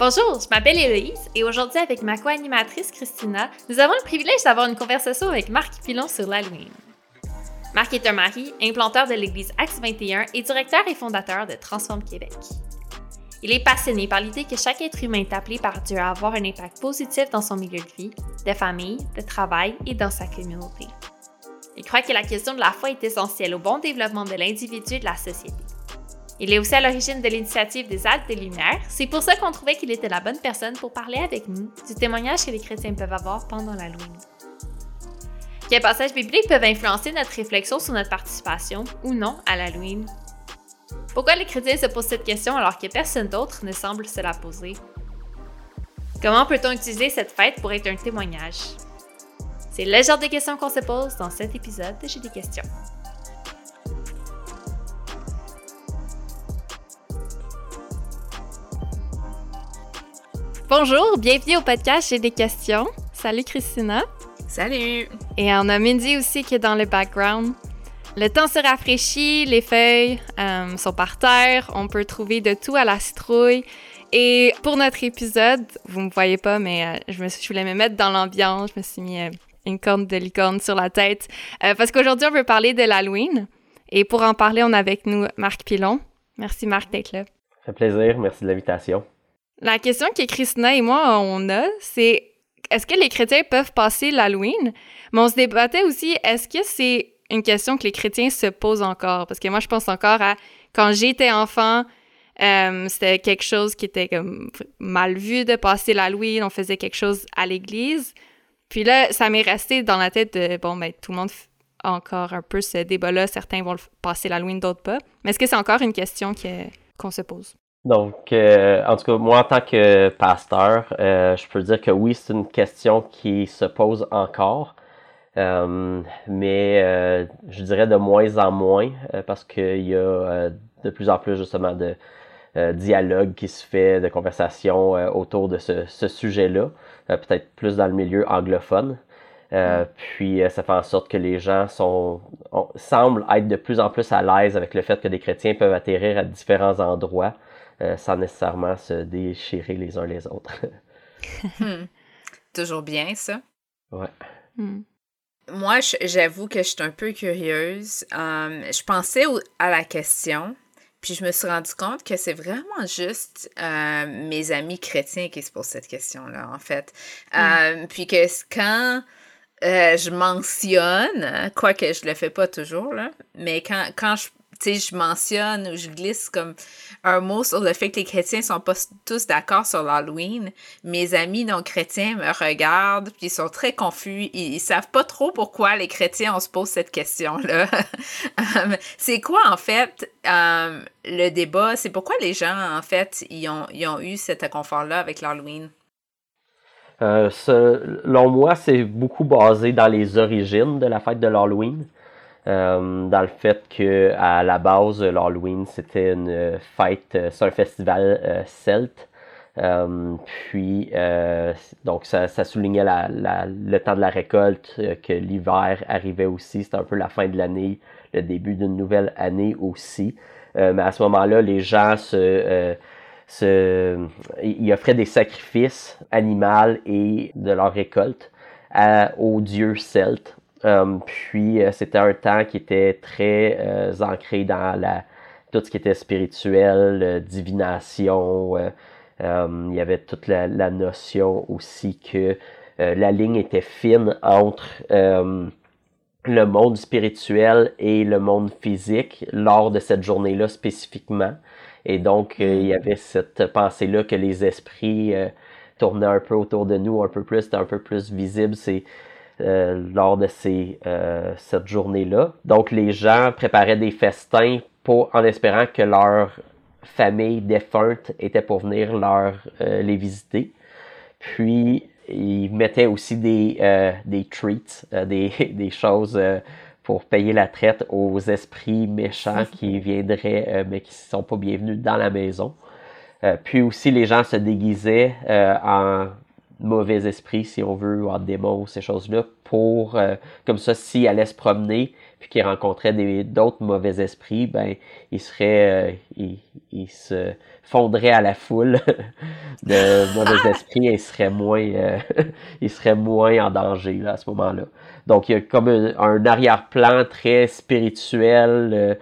Bonjour, je m'appelle Héloïse et aujourd'hui avec ma co-animatrice Christina, nous avons le privilège d'avoir une conversation avec Marc Pilon sur l'Halloween. Marc est un mari, implanteur de l'église Axe 21 et directeur et fondateur de Transforme Québec. Il est passionné par l'idée que chaque être humain est appelé par Dieu à avoir un impact positif dans son milieu de vie, de famille, de travail et dans sa communauté. Il croit que la question de la foi est essentielle au bon développement de l'individu et de la société. Il est aussi à l'origine de l'initiative des Alpes des Lumières. C'est pour ça qu'on trouvait qu'il était la bonne personne pour parler avec nous du témoignage que les chrétiens peuvent avoir pendant l'Halloween. Quels passages bibliques peuvent influencer notre réflexion sur notre participation ou non à l'Halloween? Pourquoi les chrétiens se posent cette question alors que personne d'autre ne semble se la poser? Comment peut-on utiliser cette fête pour être un témoignage? C'est le genre de questions qu'on se pose dans cet épisode de J'ai des questions. Bonjour, bienvenue au podcast J'ai des questions. Salut Christina. Salut. Et on a Mindy aussi qui est dans le background. Le temps se rafraîchit, les feuilles euh, sont par terre, on peut trouver de tout à la citrouille. Et pour notre épisode, vous me voyez pas, mais euh, je, me je voulais me mettre dans l'ambiance, je me suis mis euh, une corne de licorne sur la tête, parce qu'aujourd'hui on veut parler de l'Halloween. Et pour en parler, on a avec nous Marc Pilon. Merci Marc d'être là. Ça fait plaisir, merci de l'invitation. La question que Christina et moi, on a, c'est est-ce que les chrétiens peuvent passer l'Halloween? Mais on se débattait aussi, est-ce que c'est une question que les chrétiens se posent encore? Parce que moi, je pense encore à quand j'étais enfant, euh, c'était quelque chose qui était comme mal vu de passer l'Halloween, on faisait quelque chose à l'église. Puis là, ça m'est resté dans la tête de, bon, ben, tout le monde a encore un peu ce débat-là. Certains vont passer l'Halloween, d'autres pas. Mais est-ce que c'est encore une question qu'on se pose? Donc, euh, en tout cas, moi, en tant que pasteur, euh, je peux dire que oui, c'est une question qui se pose encore, euh, mais je dirais de moins en moins, parce qu'il y a de plus en plus justement de dialogue qui se fait, de conversation autour de ce, ce sujet-là, peut-être plus dans le milieu anglophone. Mm. puis ça fait en sorte que les gens sont semblent être de plus en plus à l'aise avec le fait que des chrétiens peuvent atterrir à différents endroits euh, sans nécessairement se déchirer les uns les autres. Hmm. Toujours bien, ça. Ouais. Hmm. Moi, j'avoue que je suis un peu curieuse. Hum, je pensais à la question, puis je me suis rendu compte que c'est vraiment juste euh, mes amis chrétiens qui se posent cette question-là, en fait. Hmm. Hum, puis que quand euh, je mentionne, quoique je le fais pas toujours, là, mais quand, quand je je mentionne ou je glisse comme un mot sur le fait que les chrétiens sont pas tous d'accord sur l'Halloween. Mes amis non chrétiens me regardent puis ils sont très confus. Ils, savent pas trop pourquoi les chrétiens on se pose cette question-là. Euh, c'est quoi en fait euh, le débat? C'est pourquoi les gens en fait ils ont, ils ont eu cet inconfort-là avec l'Halloween? Euh, selon moi, c'est beaucoup basé dans les origines de la fête de l'Halloween. Euh, dans le fait que à la base, l'Halloween, c'était une fête, euh, c'est un festival euh, celte. puis, donc, ça, soulignait le temps de la récolte, que l'hiver arrivait aussi. C'était un peu la fin de l'année, le début d'une nouvelle année aussi. mais à ce moment-là, les gens se, se, ils offraient des sacrifices animaux et de leur récolte aux dieux celtes euh, puis euh, c'était un temps qui était très euh, ancré dans la, tout ce qui était spirituel, divination. il y avait toute la, notion aussi que la ligne était fine entre le monde spirituel et le monde physique lors de cette journée-là spécifiquement. Et donc, il y avait cette pensée-là que les esprits tournaient un peu autour de nous, un peu plus, c'était un peu plus visible. C'est euh, lors de ces, euh, cette journée-là. Donc les gens préparaient des festins pour, en espérant que leur famille défunte était pour venir leur, euh, les visiter. Puis ils mettaient aussi des, des treats, des, des choses pour payer la traite aux esprits méchants qui viendraient mais qui ne sont pas bienvenus dans la maison. puis aussi les gens se déguisaient en mauvais esprit, si on veut, ou en démons, ces choses-là, pour, euh, comme ça, s'ils allaient se promener, puis qu'il rencontrait d'autres mauvais esprits, ben il serait, il, il, se fondrait à la foule de mauvais esprits et il serait moins, il serait moins en danger là, à ce moment-là. Donc il y a comme un, un arrière-plan très spirituel,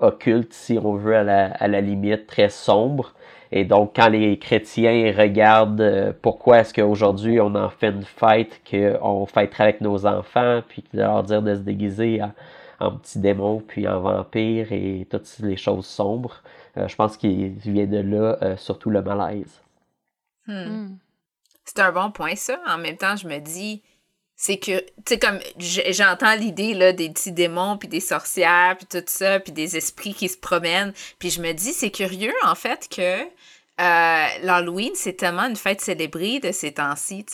occulte si on veut à la, à la limite, très sombre et donc, quand les chrétiens regardent euh, pourquoi est-ce qu'aujourd'hui on en fait une fête, qu'on fêterait avec nos enfants, puis de leur dire de se déguiser en, en petits démons, puis en vampires et toutes les choses sombres, euh, je pense qu'il vient de là euh, surtout le malaise. Hmm. Hmm. C'est un bon point, ça. En même temps, je me dis, c'est que, comme j'entends l'idée là, des petits démons, puis des sorcières, puis tout ça, puis des esprits qui se promènent. Puis je me dis, c'est curieux, en fait, que euh, l'Halloween, c'est tellement une fête célébrée de ces temps-ci.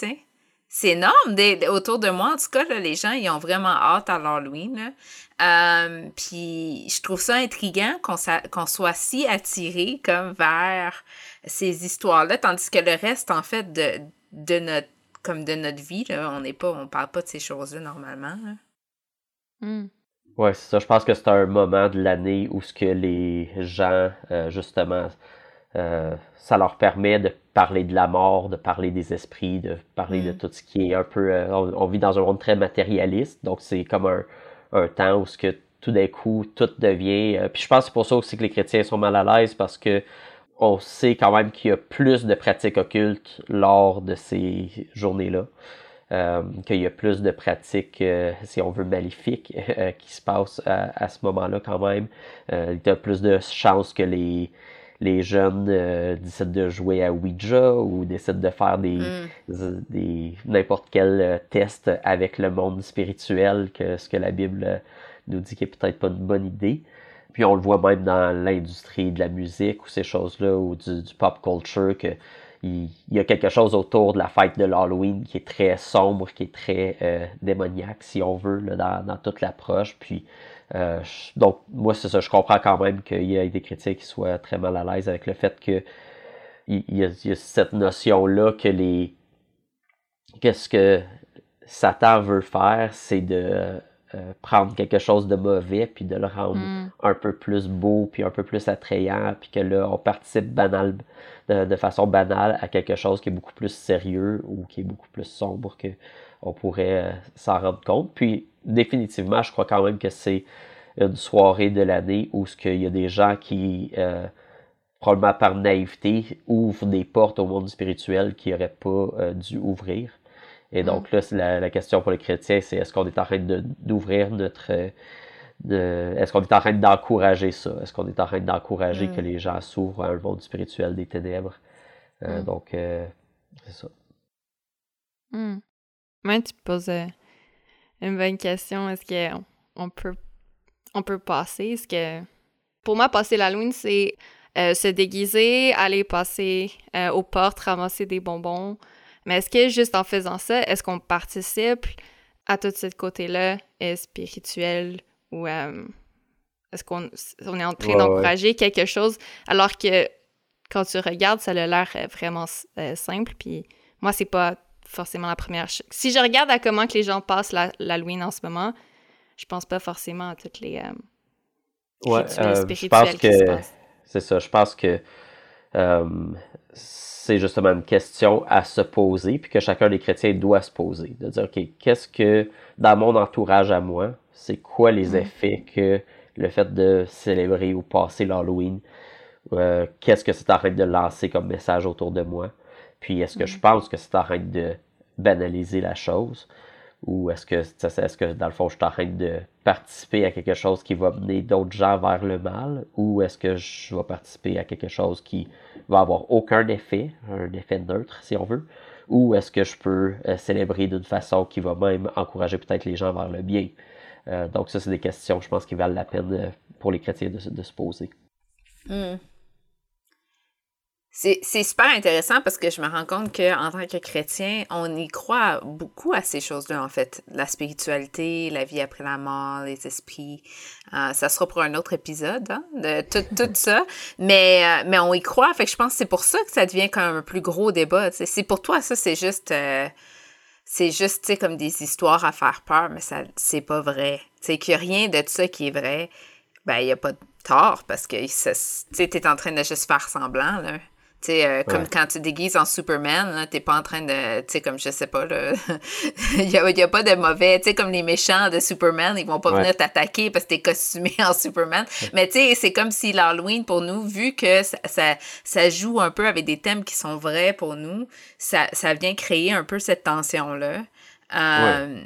C'est énorme. autour de moi, en tout cas, les gens, ils ont vraiment hâte à l'Halloween. Euh, puis je trouve ça intriguant qu'on soit si attiré comme vers ces histoires-là, tandis que le reste, en fait, de notre comme de notre vie. Là. On n'est pas, on parle pas de ces choses-là normalement. Hmm. Ouais, c'est ça. Je pense que c'est un moment de l'année où ce que les gens, euh, justement, euh, ça leur permet de parler de la mort, de parler des esprits, de parler de hmm. tout ce qui est un peu. Euh, on, vit dans un monde très matérialiste, donc c'est comme un, un, temps où ce que tout d'un coup tout devient. puis je pense que c'est pour ça aussi que les chrétiens sont mal à l'aise parce que on sait quand même qu'il y a plus de pratiques occultes lors de ces journées-là. Euh, qu'il y a plus de pratiques, euh, si on veut, maléfiques euh, qui se passent à, ce moment-là quand même. il y a plus de chances que les, les jeunes décident de jouer à Ouija ou décident de faire des, mm. des n'importe quel test avec le monde spirituel que ce que la Bible nous dit qui est peut-être pas une bonne idée. Puis on le voit même dans l'industrie de la musique ou ces choses-là, ou du, pop culture, que il, y a quelque chose autour de la fête de l'Halloween qui est très sombre, qui est très euh, démoniaque, si on veut, dans, toute l'approche. Puis euh, donc moi c'est ça, je comprends quand même qu'il y a des critiques qui soient très mal à l'aise avec le fait que il y, a, cette notion-là que les qu'est-ce que Satan veut faire, c'est de euh, prendre quelque chose de mauvais puis de le rendre mm. un peu plus beau puis un peu plus attrayant puis que là on participe banal de, façon banale à quelque chose qui est beaucoup plus sérieux ou qui est beaucoup plus sombre que on pourrait euh, s'en rendre compte puis définitivement je crois quand même que c'est une soirée de l'année où ce qu'il y a des gens qui euh, probablement par naïveté ouvrent des portes au monde spirituel qui n'auraient pas dû ouvrir et donc là, la, la, question pour les chrétiens, c'est est-ce qu'on est en train d'ouvrir notre... De, est-ce qu'on est en train d'encourager ça? Est-ce qu'on est en train d'encourager que mm. les gens s'ouvrent à un monde spirituel des ténèbres? Euh, mm. Donc, euh, c'est ça. Mm. tu poses euh, une bonne question. Est-ce qu'on on peut, on peut passer? Est-ce que... Pour moi, passer l'Halloween, c'est se déguiser, aller passer aux portes, ramasser des bonbons, mais est-ce que juste en faisant ça, est-ce qu'on participe à tout ce côté-là spirituel ou euh, est-ce qu'on on est en train d'encourager quelque chose? Alors que quand tu regardes, ça a l'air euh, vraiment euh, simple. Puis moi, c'est pas forcément la première chose. Si je regarde à comment que les gens passent l'Halloween en ce moment, je pense pas forcément à toutes les ouais, spirituelles qui se passent. C'est ça, je pense que c'est justement une question à se poser, puis que chacun des chrétiens doit se poser. De dire, OK, qu'est-ce que, dans mon entourage à moi, c'est quoi les mm. effets que le fait de célébrer ou passer l'Halloween, euh, qu'est-ce que c'est en train de lancer comme message autour de moi? Puis est-ce que je mm. pense que c'est en train de banaliser la chose? Ou est-ce que, est-ce que dans le fond, je suis en train de participer à quelque chose qui va mener d'autres gens vers le mal? Ou est-ce que je vais participer à quelque chose qui va avoir aucun effet, un effet neutre si on veut? Ou est-ce que je peux euh, célébrer d'une façon qui va même encourager peut-être les gens vers le bien? Euh, donc ça, c'est des questions, je pense, qui valent la peine euh, pour les chrétiens de, se poser. Hmm. C'est super intéressant parce que je me rends compte qu'en tant que chrétien, on y croit beaucoup à ces choses-là, en fait. La spiritualité, la vie après la mort, les esprits. Euh, ça sera pour un autre épisode, hein, de tout, tout ça. Mais, euh, mais on y croit. Fait que je pense que c'est pour ça que ça devient comme un plus gros débat. C'est pour toi, ça, c'est juste. Euh, c'est juste, comme des histoires à faire peur, mais ça, c'est pas vrai. Tu qu'il n'y a rien de ça qui est vrai, ben, il n'y a pas de tort parce que, tu t'es en train de juste faire semblant, là. Tu sais, euh, comme quand tu déguises en Superman, t'es pas en train de, tu sais, comme je sais pas, il n'y a, y a, pas de mauvais, tu sais, comme les méchants de Superman, ils vont pas venir t'attaquer parce que t'es costumé en Superman. Mais tu sais, c'est comme si l'Halloween, pour nous, vu que ça, ça, joue un peu avec des thèmes qui sont vrais pour nous, ça, ça vient créer un peu cette tension-là. Euh,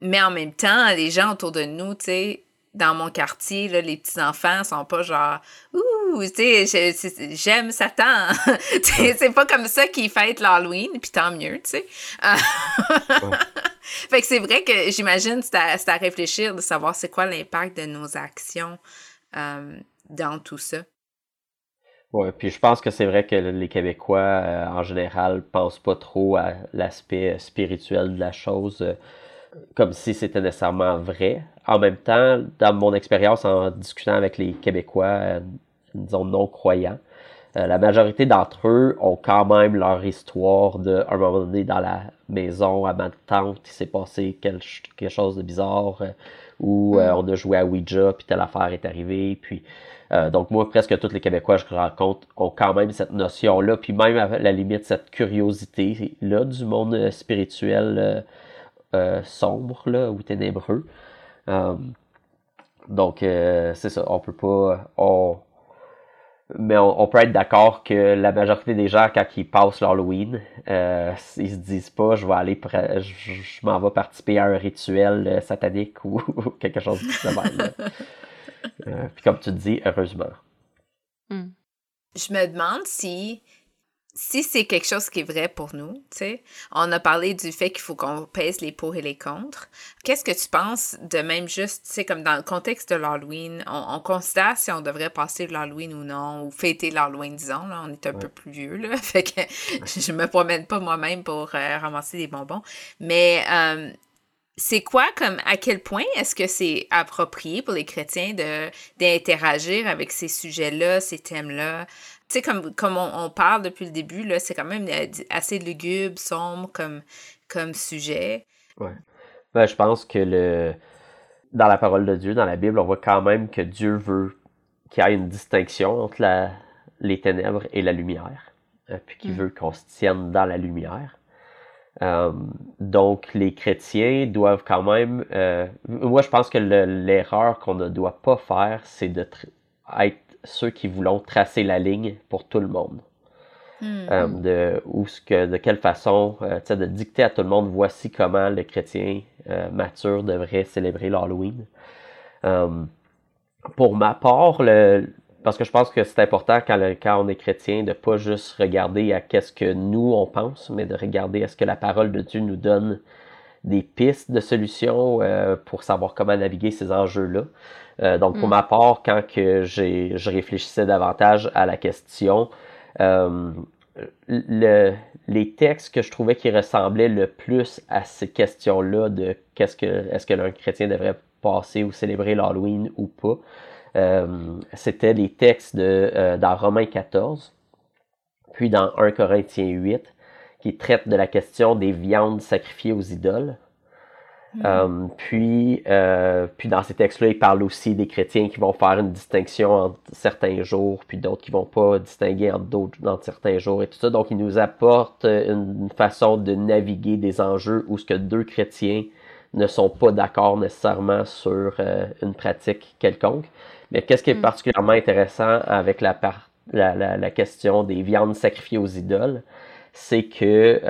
mais en même temps, les gens autour de nous, tu sais, dans mon quartier, là, les petits-enfants sont pas genre Ouh, tu sais, j'aime Satan. c'est pas comme ça qu'ils fêtent l'Halloween, puis tant mieux, tu sais. fait que c'est vrai que j'imagine c'est à, à, réfléchir de savoir c'est quoi l'impact de nos actions euh, dans tout ça. Oui, puis je pense que c'est vrai que les Québécois, euh, en général, pensent pas trop à l'aspect spirituel de la chose. Euh, comme si c'était nécessairement vrai. En même temps, dans mon expérience en discutant avec les Québécois, euh, disons non-croyants, euh, la majorité d'entre eux ont quand même leur histoire de, un moment donné, dans la maison, à ma tante, il s'est passé quelque, chose de bizarre, euh, où mm. on a joué à Ouija, puis telle affaire est arrivée, puis... donc moi, presque tous les Québécois que je rencontre ont quand même cette notion-là, puis même à la limite cette curiosité-là du monde spirituel euh, sombre là, ou ténébreux. Euh, donc, euh, c'est ça, on peut pas. On, mais on, peut être d'accord que la majorité des gens, quand ils passent l'Halloween, euh, ils se disent pas je vais aller je, m'en vais participer à un rituel satanique ou, quelque chose de similaire. puis comme tu dis, heureusement. Hmm. Je me demande si si c'est quelque chose qui est vrai pour nous, tu sais, on a parlé du fait qu'il faut qu'on pèse les pour et les contre. Qu'est-ce que tu penses de même juste, tu sais, comme dans le contexte de l'Halloween, on, considère si on devrait passer l'Halloween ou non, ou fêter l'Halloween, disons, là, on est un peu plus vieux, là, fait que je me promène pas moi-même pour euh, ramasser des bonbons, mais euh, c'est quoi comme à quel point est-ce que c'est approprié pour les chrétiens de d'interagir avec ces sujets-là, ces thèmes-là? Tu sais, comme, comme on, parle depuis le début, là, c'est quand même euh, assez lugubre, sombre comme, comme sujet. Ouais. Ben, je pense que le dans la parole de Dieu, dans la Bible, on voit quand même que Dieu veut qu'il y ait une distinction entre la, les ténèbres et la lumière, euh, puis qu'il mm. veut qu'on se tienne dans la lumière. Euh, donc, les chrétiens doivent quand même. moi, je pense que l'erreur qu'on ne doit pas faire, c'est de être ceux qui voulons tracer la ligne pour tout le monde. Hmm. Euh, de, ou ce que, de quelle façon, euh, de dicter à tout le monde, voici comment le chrétien euh, mature devrait célébrer l'Halloween. pour ma part, le, parce que je pense que c'est important quand, le, quand on est chrétien de pas juste regarder à qu'est-ce que nous on pense, mais de regarder à ce que la parole de Dieu nous donne des pistes de solutions pour savoir comment naviguer ces enjeux-là. Euh, donc, pour mm. ma part, quand que je réfléchissais davantage à la question, euh, le, les textes que je trouvais qui ressemblaient le plus à ces questions-là de qu'est-ce que est-ce que un chrétien devrait passer ou célébrer l'Halloween ou pas, euh, c'était les textes de, dans Romains 14, puis dans 1 Corinthiens 8, qui traitent de la question des viandes sacrifiées aux idoles. Euh, puis, euh, puis dans ces textes-là, il parle aussi des chrétiens qui vont faire une distinction entre certains jours, puis d'autres qui vont pas distinguer entre d'autres dans certains jours et tout ça. Donc, il nous apporte une façon de naviguer des enjeux où ce que deux chrétiens ne sont pas d'accord nécessairement sur euh, une pratique quelconque. Mais qu'est-ce qui est mm. particulièrement intéressant avec la, la, la, question des viandes sacrifiées aux idoles, c'est que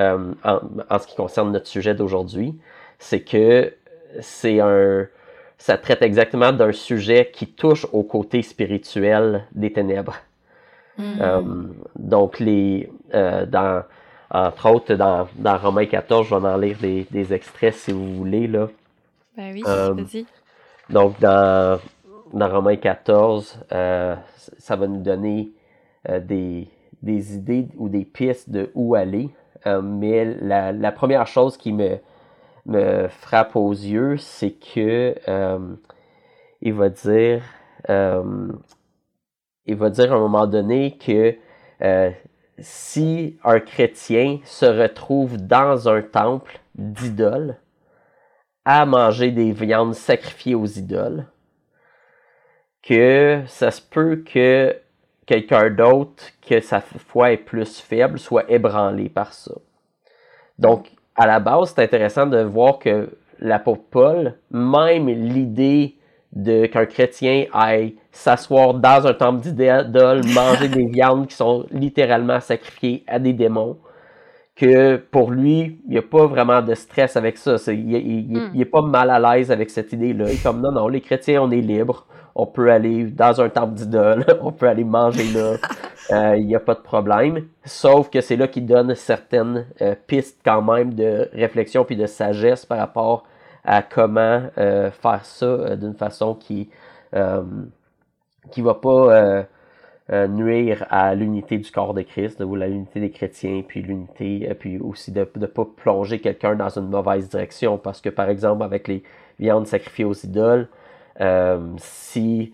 en, en, ce qui concerne notre sujet d'aujourd'hui, c'est que c'est un ça traite exactement d'un sujet qui touche au côté spirituel des ténèbres. Mm-hmm. Euh, donc les euh, dans entre autres dans, dans Romains 14, je vais en lire des, des extraits si vous voulez là. Ben oui, euh, vas-y. Donc dans dans Romains 14, ça va nous donner des, des idées ou des pistes de où aller. mais la, la première chose qui me me frappe aux yeux, c'est que euh, il va dire euh, il va dire à un moment donné que euh, si un chrétien se retrouve dans un temple d'idoles, à manger des viandes sacrifiées aux idoles, que ça se peut que quelqu'un d'autre, que sa foi est plus faible, soit ébranlé par ça. Donc, à la base, c'est intéressant de voir que l'apôtre Paul, même l'idée de qu'un chrétien aille s'asseoir dans un temple d'idoles, manger des viandes qui sont littéralement sacrifiées à des démons, que pour lui, il n'y a pas vraiment de stress avec ça. il, n'est hmm. pas mal à l'aise avec cette idée-là. Il est comme non, non, les chrétiens, on est libres. On peut aller dans un temple d'idole, on peut aller manger là. Euh, il n'y a pas de problème. Sauf que c'est là qu'il donne certaines euh, pistes quand même de réflexion puis de sagesse par rapport à comment euh, faire ça d'une façon qui qui va pas euh, nuire à l'unité du corps de Christ, ou l'unité des chrétiens, puis l'unité, euh, puis aussi de ne pas plonger quelqu'un dans une mauvaise direction. Parce que, par exemple, avec les viandes sacrifiées aux idoles, euh, si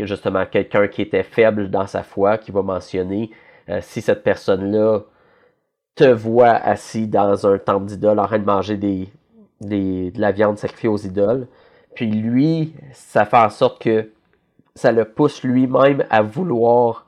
justement quelqu'un qui était faible dans sa foi, qui va mentionner, si cette personne-là te voit assis dans un temple d'idoles en train de manger des, des, de la viande sacrifiée aux idoles, puis lui, ça fait en sorte que ça le pousse lui-même à vouloir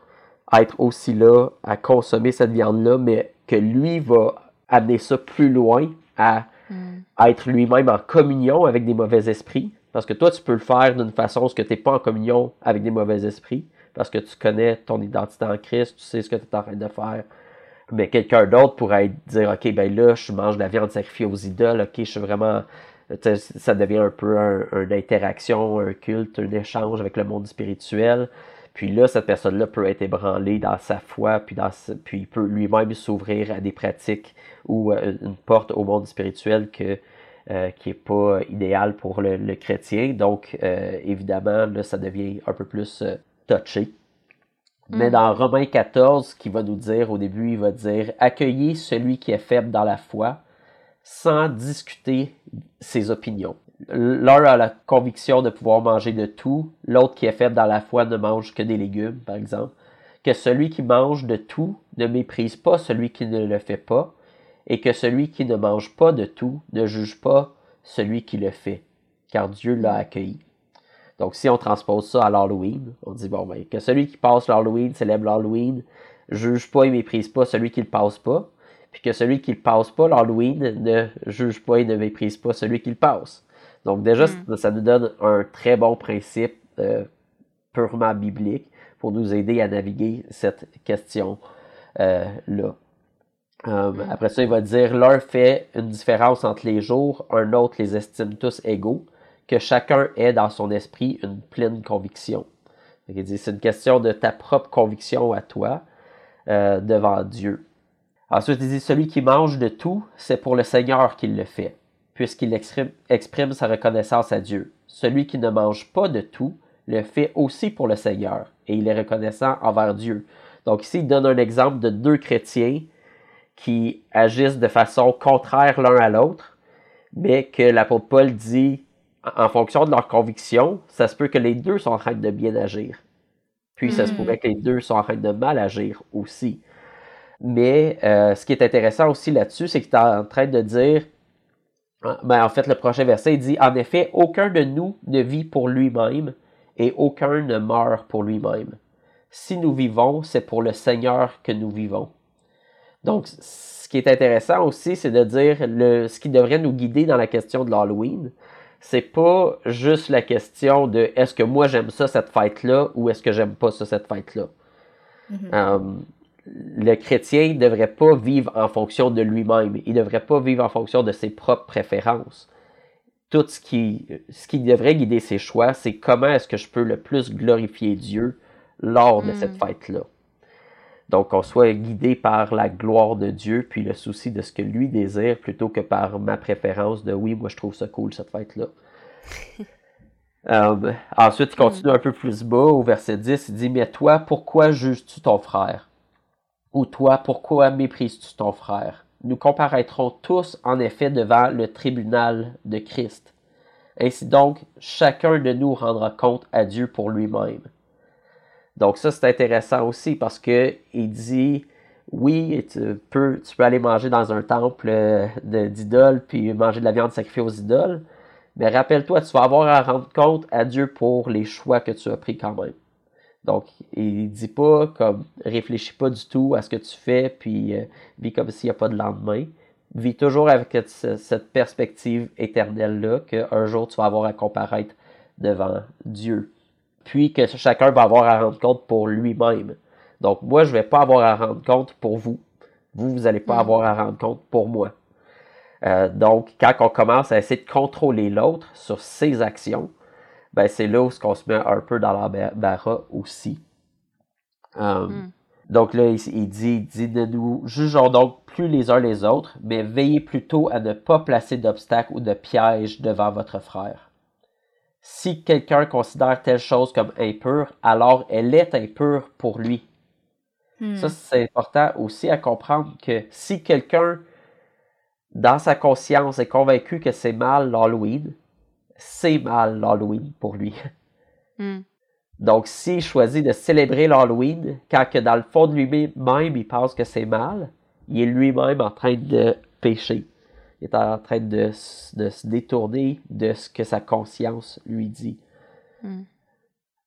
être aussi là, à consommer cette viande-là, mais que lui va amener ça plus loin à, hmm. être lui-même en communion avec des mauvais esprits. Parce que toi, tu peux le faire d'une façon où tu n'es pas en communion avec des mauvais esprits, parce que tu connais ton identité en Christ, tu sais ce que tu es en train de faire. Mais quelqu'un d'autre pourrait dire, OK, ben là, je mange de la viande sacrifiée aux idoles, OK, je suis vraiment ça devient un peu une interaction, un culte, un échange avec le monde spirituel. Puis là, cette personne-là peut être ébranlée dans sa foi, puis, puis il peut lui-même s'ouvrir à des pratiques ou euh, une porte au monde spirituel que, euh, qui n'est pas idéal pour le, chrétien. Donc, euh, évidemment, là, ça devient un peu plus touché. Mais mm. dans Romains 14, qui va nous dire, au début, il va dire Accueillez celui qui est faible dans la foi sans discuter ses opinions. L'un a la conviction de pouvoir manger de tout, l'autre qui est faible dans la foi ne mange que des légumes, par exemple. Que celui qui mange de tout ne méprise pas celui qui ne le fait pas, et que celui qui ne mange pas de tout ne juge pas celui qui le fait, car Dieu l'a accueilli. Donc si on transpose ça à l'Halloween, on dit bon ben que celui qui passe l'Halloween célèbre l'Halloween, juge pas et méprise pas celui qui le passe pas, puis que celui qui ne passe pas l'Halloween ne juge pas et ne méprise pas celui qui le passe. Donc déjà, mm. ça nous donne un très bon principe euh, purement biblique pour nous aider à naviguer cette question-là. Euh, euh, mm. Après ça, il va dire, l'un fait une différence entre les jours, un autre les estime tous égaux, que chacun ait dans son esprit une pleine conviction. Il dit, c'est une question de ta propre conviction à toi devant Dieu. Ensuite, il dit Celui qui mange de tout, c'est pour le Seigneur qu'il le fait, puisqu'il exprime, sa reconnaissance à Dieu. Celui qui ne mange pas de tout, le fait aussi pour le Seigneur, et il est reconnaissant envers Dieu. Donc ici, il donne un exemple de deux chrétiens qui agissent de façon contraire l'un à l'autre, mais que l'apôtre Paul dit, en fonction de leur conviction, ça se peut que les deux sont en train de bien agir. Puis ça se mm. pourrait que les deux sont en train de mal agir aussi. Mais euh, ce qui est intéressant aussi là-dessus, c'est qu'il est en train de dire, ben, en fait, le prochain verset, il dit, en effet, aucun de nous ne vit pour lui-même et aucun ne meurt pour lui-même. Si nous vivons, c'est pour le Seigneur que nous vivons. Donc, ce qui est intéressant aussi, c'est de dire le, ce qui devrait nous guider dans la question de l'Halloween. C'est pas juste la question de est-ce que moi j'aime ça cette fête-là ou est-ce que j'aime pas ça cette fête-là. Mm-hmm. Euh, le chrétien ne devrait pas vivre en fonction de lui-même. Il ne devrait pas vivre en fonction de ses propres préférences. Tout ce qui, ce qui devrait guider ses choix, c'est comment est-ce que je peux le plus glorifier Dieu lors de cette mm. fête-là. Donc, qu'on soit guidé par la gloire de Dieu, puis le souci de ce que lui désire, plutôt que par ma préférence de oui, moi je trouve ça cool cette fête-là. Euh, ensuite, il continue un peu plus bas, au verset 10, il dit Mais toi, pourquoi juges-tu ton frère? Ou toi, pourquoi méprises-tu ton frère? Nous comparaîtrons tous en effet devant le tribunal de Christ. Ainsi donc, chacun de nous rendra compte à Dieu pour lui-même. Donc ça, c'est intéressant aussi parce que il dit oui, tu peux, tu peux aller manger dans un temple euh, d'idoles, puis manger de la viande sacrifiée aux idoles, mais rappelle-toi, tu vas avoir à rendre compte à Dieu pour les choix que tu as pris quand même. Donc, il dit pas comme réfléchis pas du tout à ce que tu fais, puis euh, vis comme s'il n'y a pas de lendemain. Vis toujours avec cette perspective éternelle-là, qu'un jour tu vas avoir à comparaître devant Dieu. Puis que chacun va avoir à rendre compte pour lui-même. Donc, moi, je ne vais pas avoir à rendre compte pour vous. Vous, vous n'allez pas mm. avoir à rendre compte pour moi. Euh, donc, quand on commence à essayer de contrôler l'autre sur ses actions, ben, c'est là où on se met un peu dans l'embarras aussi. Euh, mm. Donc là, il, dit, dit ne nous jugeons donc plus les uns les autres, mais veillez plutôt à ne pas placer d'obstacles ou de pièges devant votre frère. Si quelqu'un considère telle chose comme impure, alors elle est impure pour lui. Ça, hmm. c'est important aussi à comprendre que si quelqu'un, dans sa conscience, est convaincu que c'est mal l'Halloween, c'est mal l'Halloween pour lui. Hmm. Donc, s'il choisit de célébrer l'Halloween, quand que dans le fond de lui-même, il pense que c'est mal, il est lui-même en train de pécher. Il est en train de, se détourner de ce que sa conscience lui dit. Hmm.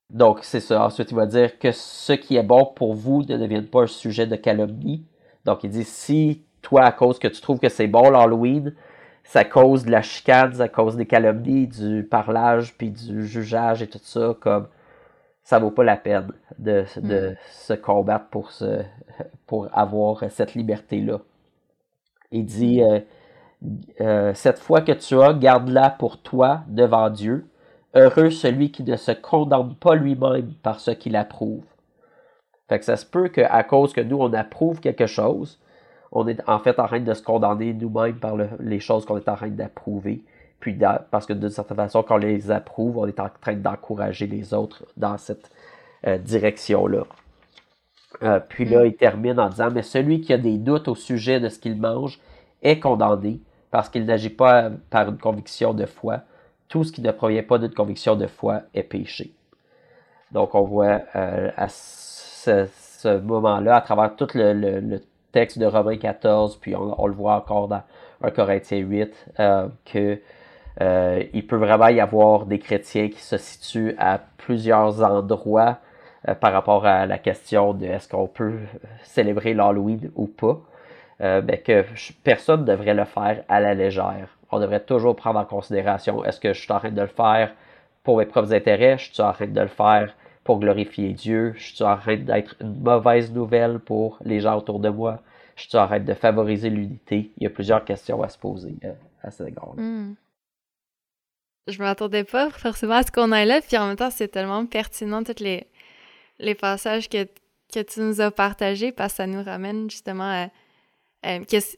Donc, c'est ça. Ensuite, il va dire que ce qui est bon pour vous ne devienne pas un sujet de calomnie. Donc, il dit si toi, à cause que tu trouves que c'est bon l'Halloween, ça cause de la chicane, ça cause des calomnies, du parlage, puis du jugeage et tout ça, comme ça vaut pas la peine de, de hmm. se combattre pour, se, pour avoir cette liberté-là. Il dit hmm. euh, euh, Cette foi que tu as, garde-la pour toi devant Dieu Heureux celui qui ne se condamne pas lui-même par ce qu'il approuve. Fait que ça se peut qu'à cause que nous, on approuve quelque chose, on est en fait en train de se condamner nous-mêmes par les choses qu'on est en train d'approuver. Puis parce que d'une certaine façon, quand on les approuve, on est en train d'encourager les autres dans cette euh, direction-là. Euh, puis là, mm. il termine en disant, mais celui qui a des doutes au sujet de ce qu'il mange est condamné parce qu'il n'agit pas par une conviction de foi, tout ce qui ne provient pas d'une conviction de foi est péché. Donc on voit euh, à ce, moment-là, à travers tout le, texte de Romains 14, puis on, le voit encore dans 1 Corinthiens 8, euh, que euh, il peut vraiment y avoir des chrétiens qui se situent à plusieurs endroits par rapport à la question de est-ce qu'on peut célébrer l'Halloween ou pas. Ben que personne ne devrait le faire à la légère on devrait toujours prendre en considération est-ce que je suis en train de le faire pour mes propres intérêts, je suis en train de le faire pour glorifier Dieu, je suis en train d'être une mauvaise nouvelle pour les gens autour de moi, je suis en train de favoriser l'unité? Il y a plusieurs questions à se poser euh, à ce égard-là. Hmm. Je ne m'attendais pas forcément à ce qu'on ait là, puis en même temps, c'est tellement pertinent tous les, les passages que, que tu nous as partagés parce que ça nous ramène justement à, qu'est-ce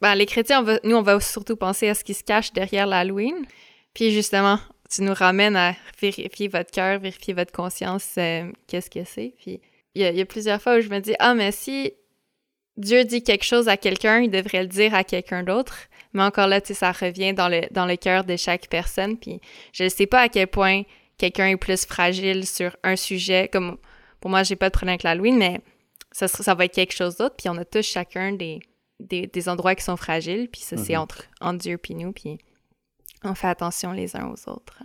ben, les chrétiens, nous, on va surtout penser à ce qui se cache derrière l'Halloween. Puis justement, tu nous ramènes à vérifier votre cœur, vérifier votre conscience, euh, qu'est-ce que c'est. Puis il y, a plusieurs fois où je me dis, ah, mais si Dieu dit quelque chose à quelqu'un, il devrait le dire à quelqu'un d'autre. Mais encore là, tu sais, ça revient dans le, dans le cœur de chaque personne. Puis je ne sais pas à quel point quelqu'un est plus fragile sur un sujet. Comme pour moi, j'ai pas de problème avec l'Halloween, mais ça, ça va être quelque chose d'autre. Puis on a tous chacun des, des, endroits qui sont fragiles, puis ça, c'est mhm. entre, entre Dieu et nous, puis on fait attention les uns aux autres.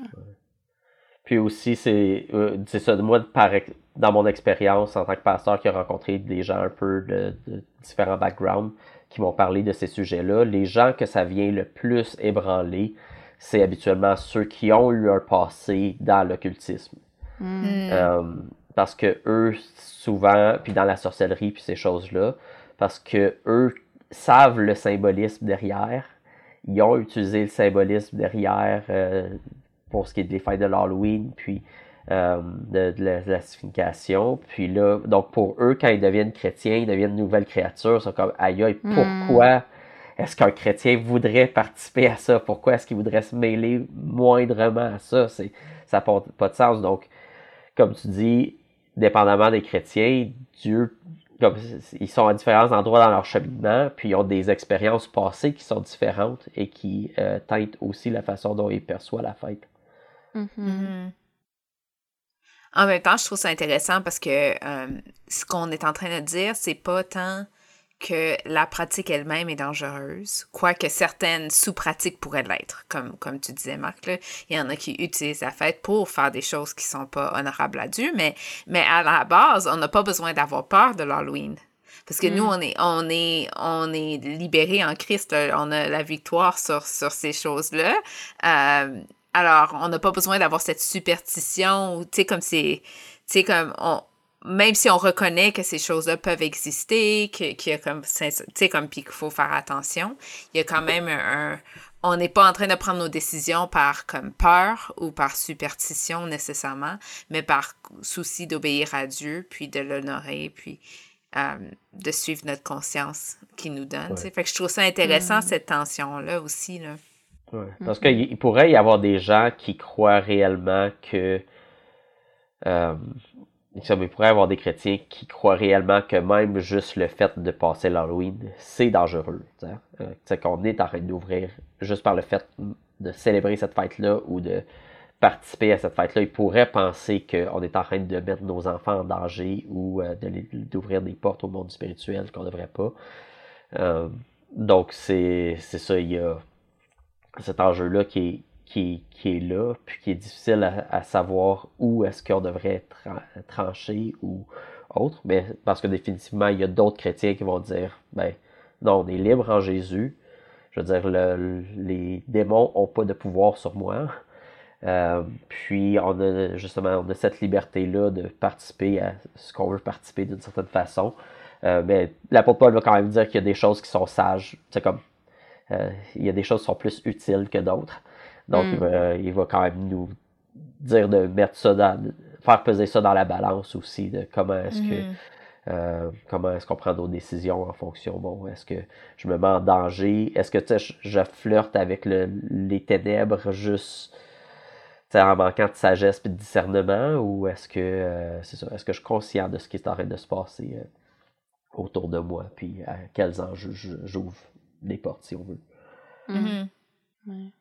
Puis aussi, c'est euh, ça, moi, par, dans mon expérience en tant que pasteur qui a rencontré des gens un peu de, différents backgrounds qui m'ont parlé de ces sujets-là, les gens que ça vient le plus ébranler, c'est habituellement ceux qui ont eu un passé dans l'occultisme. Hmm. Euh, parce que eux, souvent, puis dans la sorcellerie, puis ces choses-là, parce que eux, savent le symbolisme derrière. Ils ont utilisé le symbolisme derrière euh, pour ce qui est des fêtes de l'Halloween, puis euh, de, la, signification. Puis là, donc pour eux, quand ils deviennent chrétiens, ils deviennent de nouvelles créatures. Ils sont comme, aïe, aïe, hmm. pourquoi est-ce qu'un chrétien voudrait participer à ça? Pourquoi est-ce qu'il voudrait se mêler moindrement à ça? C'est, ça n'a pas de sens. Donc, comme tu dis, dépendamment des chrétiens, Dieu ils sont à différents endroits dans leur cheminement, puis ils ont des expériences passées qui sont différentes et qui euh, teintent aussi la façon dont ils perçoivent la fête. Mm-hmm. Mm-hmm. En même temps, je trouve ça intéressant parce que euh, ce qu'on est en train de dire, c'est pas tant que la pratique elle-même est dangereuse, quoique certaines sous-pratiques pourraient l'être, comme, comme tu disais, Marc. Là. Il y en a qui utilisent la fête pour faire des choses qui sont pas honorables à Dieu, mais, mais à la base, on n'a pas besoin d'avoir peur de l'Halloween. Parce que nous, mm. on est, on est, on est libérés en Christ, on a la victoire sur, sur ces choses-là. Euh, alors, on n'a pas besoin d'avoir cette superstition, tu sais, comme c'est, tu sais, comme on, même si on reconnaît que ces choses-là peuvent exister, qu'il y a comme, tu sais, comme, puis qu'il faut faire attention, il y a quand même un, on n'est pas en train de prendre nos décisions par comme peur ou par superstition nécessairement, mais par souci d'obéir à Dieu, puis de l'honorer, puis euh, de suivre notre conscience qui nous donne. Fait que je trouve ça intéressant, mm. cette tension-là aussi. Là. Parce qu'il pourrait y avoir des gens qui croient réellement que. Euh, il pourrait y avoir des chrétiens qui croient réellement que même juste le fait de passer l'Halloween, c'est dangereux. Euh, qu'on est en train d'ouvrir juste par le fait de célébrer cette fête-là ou de participer à cette fête-là, ils pourraient penser qu'on est en train de mettre nos enfants en danger ou euh, d'ouvrir des portes au monde spirituel qu'on ne devrait pas. Euh, donc, c'est ça, il y a cet enjeu-là qui est, qui, est là, puis qui est difficile à, savoir où est-ce qu'on devrait trancher ou autre, mais parce que définitivement, il y a d'autres chrétiens qui vont dire, ben, non, on est libre en Jésus. Je veux dire, le, les démons n'ont pas de pouvoir sur moi. Euh, puis on a justement on a cette liberté-là de participer à ce qu'on veut participer d'une certaine façon. Euh, mais l'apôtre Paul va quand même dire qu'il y a des choses qui sont sages. C'est comme euh, il y a des choses qui sont plus utiles que d'autres. Donc, mm. il, va, quand même nous dire de mettre ça dans, faire peser ça dans la balance aussi, de comment est-ce que, mm-hmm. euh, comment est-ce qu'on prend nos décisions en fonction, bon, est-ce que je me mets en danger, est-ce que, tu sais, je, flirte avec le, les ténèbres juste, en manquant de sagesse et de discernement, ou est-ce que, euh, c'est ça, est-ce que je suis conscient de ce qui est en train de se passer autour de moi, puis à quels enjeux j'ouvre des portes, si on veut. Mm-hmm.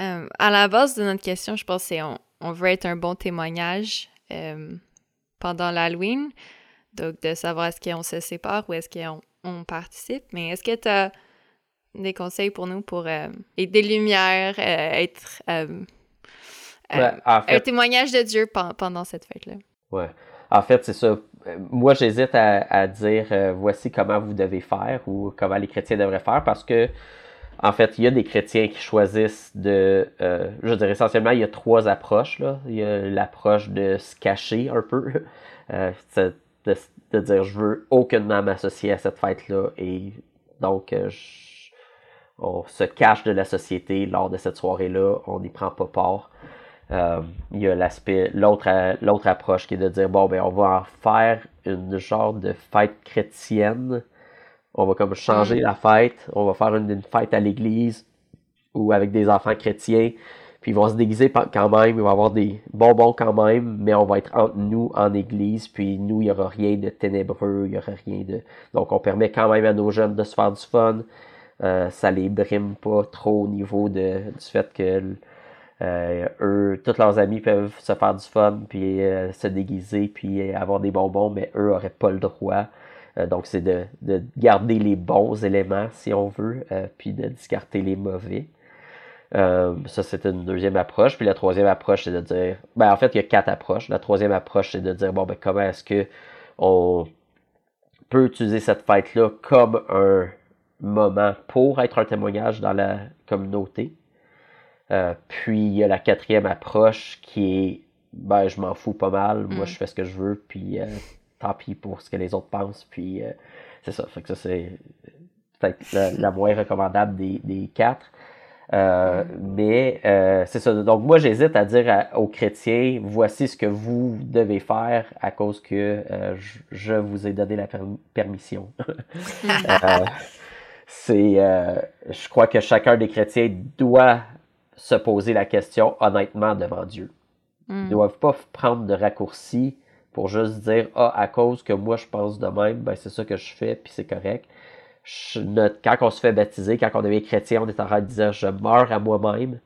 Euh, à la base de notre question, je pense que on, on veut être un bon témoignage euh, pendant l'Halloween. Donc, de savoir est-ce qu'on se sépare ou est-ce qu'on on participe. Mais est-ce que tu as des conseils pour nous pour euh, être des lumières, être un témoignage de Dieu pendant cette fête-là? Ouais. En fait, c'est ça. Moi, j'hésite à, dire voici comment vous devez faire ou comment les chrétiens devraient faire parce que en fait, il y a des chrétiens qui choisissent de. Euh, je dirais essentiellement, il y a trois approches. Il y a l'approche de se cacher un peu, euh, de, dire je veux aucunement m'associer à cette fête-là et donc euh, on se cache de la société lors de cette soirée-là, on n'y prend pas part. il y a l'aspect, l'autre, l'autre approche qui est de dire bon ben on va en faire une genre de fête chrétienne on va comme changer la fête, on va faire une, fête à l'église ou avec des enfants chrétiens, puis ils vont se déguiser quand même, ils vont avoir des bonbons quand même, mais on va être entre nous en église, puis nous, il n'y aura rien de ténébreux, il n'y aura rien de... Donc on permet quand même à nos jeunes de se faire du fun, euh, ça les brime pas trop au niveau de, du fait que euh, eux, tous leurs amis peuvent se faire du fun, puis euh, se déguiser, puis avoir des bonbons, mais eux n'auraient pas le droit. Euh, donc, c'est de, garder les bons éléments, si on veut, euh, puis de discarter les mauvais. Euh, ça, c'est une deuxième approche. Puis la troisième approche, c'est de dire. Ben, en fait, il y a quatre approches. La troisième approche, c'est de dire bon, ben, comment est-ce que on peut utiliser cette fête-là comme un moment pour être un témoignage dans la communauté. puis il y a la quatrième approche qui est ben je m'en fous pas mal, moi mm. je fais ce que je veux, puis tant pis pour ce que les autres pensent. Puis euh, c'est ça. Fait que ça, c'est peut-être la, moins recommandable des, quatre. Euh, mais euh, c'est ça. Donc moi, j'hésite à dire aux chrétiens, voici ce que vous devez faire à cause que je, vous ai donné la permission. c'est, je crois que chacun des chrétiens doit se poser la question honnêtement devant Dieu. Ils ne hmm. doivent pas prendre de raccourcis pour juste dire ah à cause que moi je pense de même ben c'est ça que je fais puis c'est correct quand on se fait baptiser quand on devient chrétien on est en train de dire je meurs à moi-même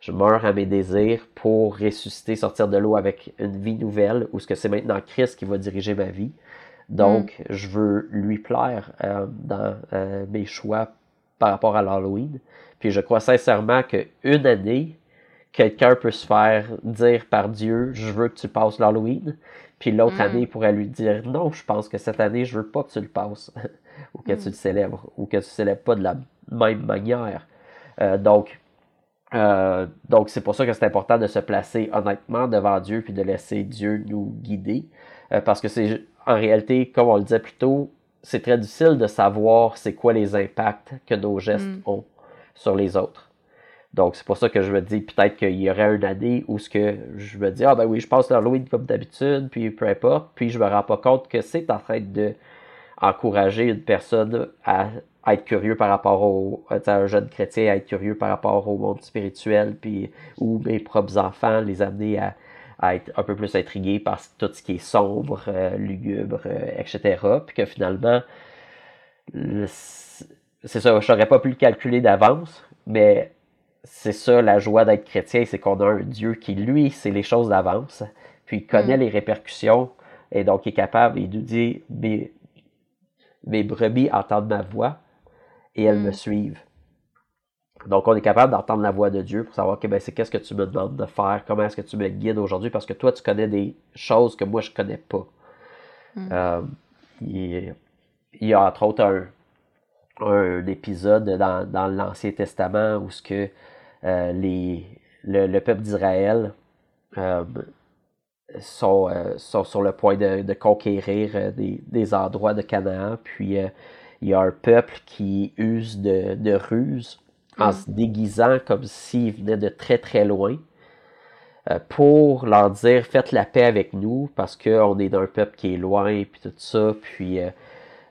je meurs à mes désirs pour ressusciter, sortir de l'eau avec une vie nouvelle, ou ce que c'est maintenant Christ qui va diriger ma vie. Donc, mm. je veux lui plaire euh, dans euh, mes choix par rapport à l'Halloween. Puis je crois sincèrement qu'une année, quelqu'un peut se faire dire par Dieu, je veux que tu passes l'Halloween. Puis l'autre mm. année, il pourrait lui dire, non, je pense que cette année, je veux pas que tu le passes, ou que tu le célèbres, ou que tu ne célèbres pas de la même manière. Euh, donc, euh, donc c'est pour ça que c'est important de se placer honnêtement devant Dieu puis de laisser Dieu nous guider. Euh, parce que c'est en réalité, comme on le disait plus tôt, c'est très difficile de savoir c'est quoi les impacts que nos gestes mm. ont sur les autres. Donc c'est pour ça que je me dis peut-être qu'il y aurait une année où ce que je me dis ah ben oui je passe l'Halloween comme d'habitude puis peu importe puis je me rends pas compte que c'est en train de encourager une personne à être curieux par rapport au un jeune chrétien à être curieux par rapport au monde spirituel puis ou mes propres enfants les amener à, être un peu plus intrigués par tout ce qui est sombre euh, lugubre euh, etc puis que finalement c'est ça je n'aurais pas pu le calculer d'avance mais c'est ça la joie d'être chrétien c'est qu'on a un Dieu qui lui sait les choses d'avance puis il connaît mm. les répercussions et donc il est capable il nous dit mes, mes brebis entendent ma voix et elles me mm. suivent. Donc, on est capable d'entendre la voix de Dieu pour savoir que ben, c'est qu'est-ce que tu me demandes de faire, comment est-ce que tu me guides aujourd'hui, parce que toi, tu connais des choses que moi, je connais pas. Mm. Euh, il, y a entre autres un, épisode dans, l'Ancien Testament où ce que euh, les, le, peuple d'Israël euh, sont, sont, sur le point de, conquérir des, des, endroits de Canaan, puis il y a un peuple qui use de, de ruse en mm. se déguisant comme s'il venait de très très loin euh, pour leur dire faites la paix avec nous parce qu'on est d'un peuple qui est loin puis tout ça puis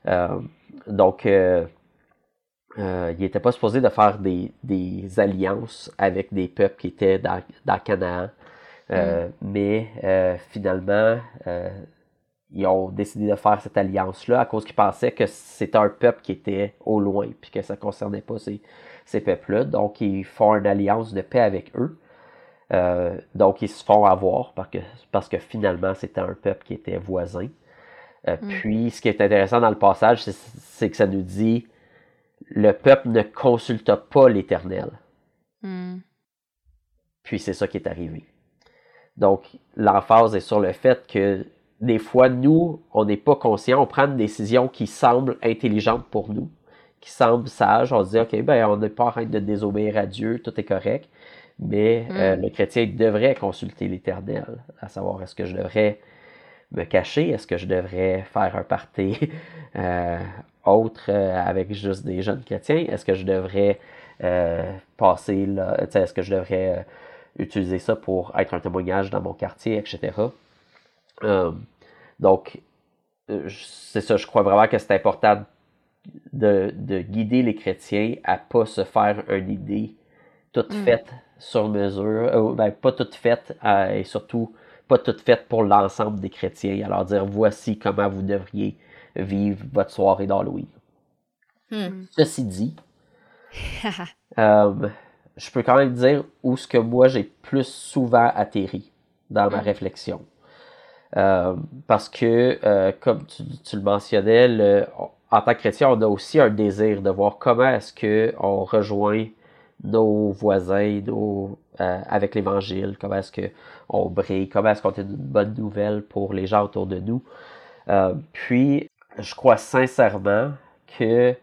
euh, euh, il n'était pas supposé de faire des, des, alliances avec des peuples qui étaient dans, dans Canaan mm. mais finalement ils ont décidé de faire cette alliance-là à cause qu'ils pensaient que c'était un peuple qui était au loin, puis que ça ne concernait pas ces, ces peuples-là. Donc, ils font une alliance de paix avec eux. Euh, donc, ils se font avoir parce que, parce que finalement, c'était un peuple qui était voisin. Euh, mm. Puis, ce qui est intéressant dans le passage, c'est que ça nous dit le peuple ne consulta pas l'Éternel. Mm. Puis, c'est ça qui est arrivé. Donc, l'emphase est sur le fait que des fois, nous, on n'est pas conscient, on prend une décision qui semble intelligente pour nous, qui semble sage. On se dit, OK, ben, on n'est pas en train de désobéir à Dieu, tout est correct. Mais euh, mm. le chrétien devrait consulter l'Éternel, à savoir est-ce que je devrais me cacher, est-ce que je devrais faire un party? Euh, autre euh, avec juste des jeunes chrétiens, est-ce que je devrais passer là, est-ce que je devrais utiliser ça pour être un témoignage dans mon quartier, etc. Euh, donc, euh, c'est ça, je crois vraiment que c'est important de, guider les chrétiens à pas se faire une idée toute mm. faite sur mesure, euh, ben, pas toute faite et surtout pas toute faite pour l'ensemble des chrétiens, à leur dire voici comment vous devriez vivre votre soirée d'Halloween. Hmm. Ceci dit, je peux quand même dire où ce que moi j'ai plus souvent atterri dans ma hmm. réflexion. Euh, parce que, euh, comme tu, le mentionnais, en tant que chrétien, on a aussi un désir de voir comment est-ce qu'on rejoint nos voisins nos, euh, avec l'Évangile, comment est-ce qu'on brille, comment est-ce qu'on est une bonne nouvelle pour les gens autour de nous. puis, je crois sincèrement que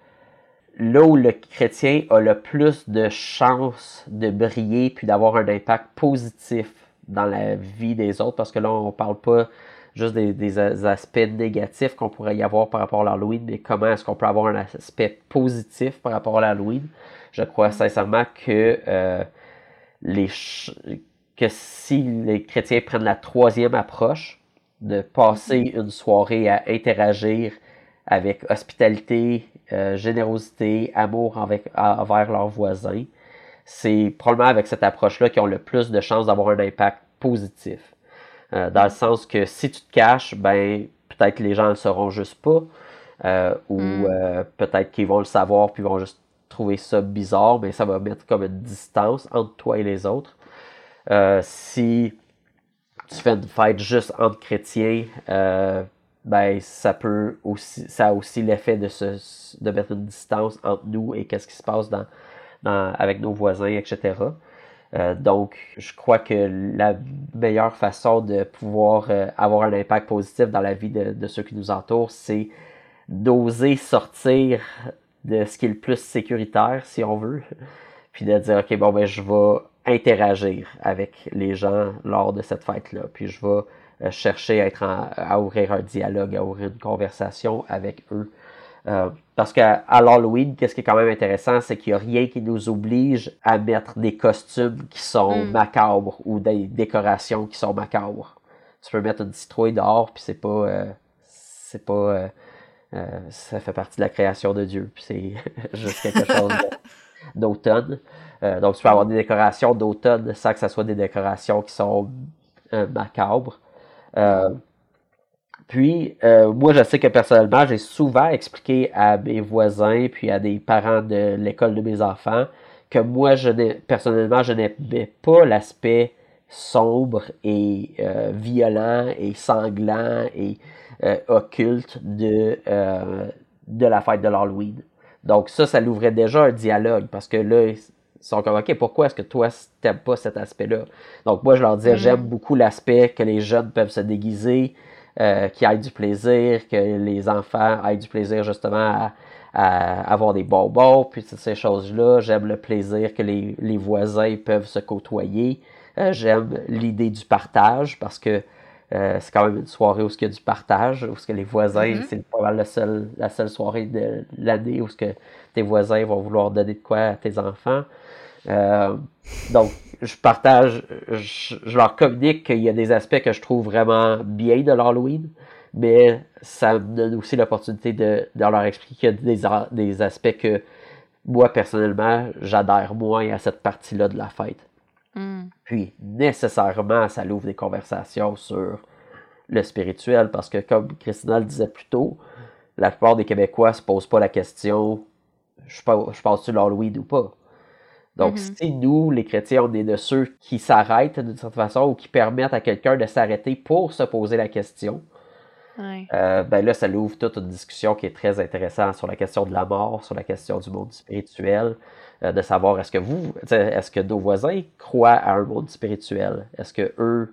là où le chrétien a le plus de chances de briller puis d'avoir un impact positif dans la vie des autres, parce que là, on parle pas juste des, aspects négatifs qu'on pourrait y avoir par rapport à l'Halloween, mais comment est-ce qu'on peut avoir un aspect positif par rapport à l'Halloween? Je crois sincèrement que, euh, les que si les chrétiens prennent la troisième approche, de passer une soirée à interagir avec hospitalité, euh, générosité, amour avec, envers leurs voisins, c'est probablement avec cette approche-là qu'ils ont le plus de chances d'avoir un impact positif. Euh, dans le sens que si tu te caches, ben peut-être que les gens ne le sauront juste pas. Euh, ou mm. euh, peut-être qu'ils vont le savoir puis vont juste trouver ça bizarre, mais ça va mettre comme une distance entre toi et les autres. si tu fais une fête juste entre chrétiens, ben ça peut aussi ça a aussi l'effet de se de mettre une distance entre nous et qu'est-ce qui se passe dans, dans avec nos voisins etc euh, donc je crois que la meilleure façon de pouvoir euh, avoir un impact positif dans la vie de, de ceux qui nous entourent c'est d'oser sortir de ce qui est le plus sécuritaire si on veut puis de dire ok bon ben je vais interagir avec les gens lors de cette fête là puis je vais chercher à, être à ouvrir un dialogue, à ouvrir une conversation avec eux. Euh, parce qu'à l'Halloween, qu'est-ce qui est quand même intéressant, c'est qu'il n'y a rien qui nous oblige à mettre des costumes qui sont mm. macabres ou des décorations qui sont macabres. Tu peux mettre une citrouille dehors, puis c'est pas. Euh, c'est pas. ça fait partie de la création de Dieu, puis c'est juste quelque chose d'automne. donc tu peux avoir des décorations d'automne sans que ce soit des décorations qui sont macabres. Euh, puis, euh, moi, je sais que personnellement, j'ai souvent expliqué à mes voisins, puis à des parents de l'école de mes enfants, que moi, je personnellement, je n'aimais pas l'aspect sombre et euh, violent et sanglant et occulte de, de la fête de l'Halloween. Donc ça, ça l'ouvrait déjà un dialogue parce que là, sont comme, OK, pourquoi est-ce que toi, t'aimes pas cet aspect-là? Donc, moi, je leur disais, mm-hmm. j'aime beaucoup l'aspect que les jeunes peuvent se déguiser, euh, qu'ils aient du plaisir, que les enfants aient du plaisir, justement, à, avoir des bonbons, puis toutes ces choses-là. J'aime le plaisir que les, voisins peuvent se côtoyer. Euh, j'aime l'idée du partage, parce que euh, c'est quand même une soirée où il y a du partage, où que les voisins, mm-hmm. c'est pas mal la seule, la seule soirée de l'année où ce que tes voisins vont vouloir donner de quoi à tes enfants. Euh, donc, je partage, je, leur communique qu'il y a des aspects que je trouve vraiment bien de l'Halloween, mais ça me donne aussi l'opportunité de, leur expliquer qu'il y a des, des aspects que moi, personnellement, j'adhère moins à cette partie-là de la fête. Hmm. Puis, nécessairement, ça l'ouvre des conversations sur le spirituel, parce que comme Christina le disait plus tôt, la plupart des Québécois se posent pas la question je, je passe-tu l'Halloween ou pas? Donc, mm-hmm. si nous, les chrétiens, on est de ceux qui s'arrêtent d'une certaine façon ou qui permettent à quelqu'un de s'arrêter pour se poser la question, euh, ben là, ça ouvre toute une discussion qui est très intéressante sur la question de la mort, sur la question du monde spirituel, euh, de savoir est-ce que vous, est-ce que nos voisins croient à un monde spirituel? Est-ce que eux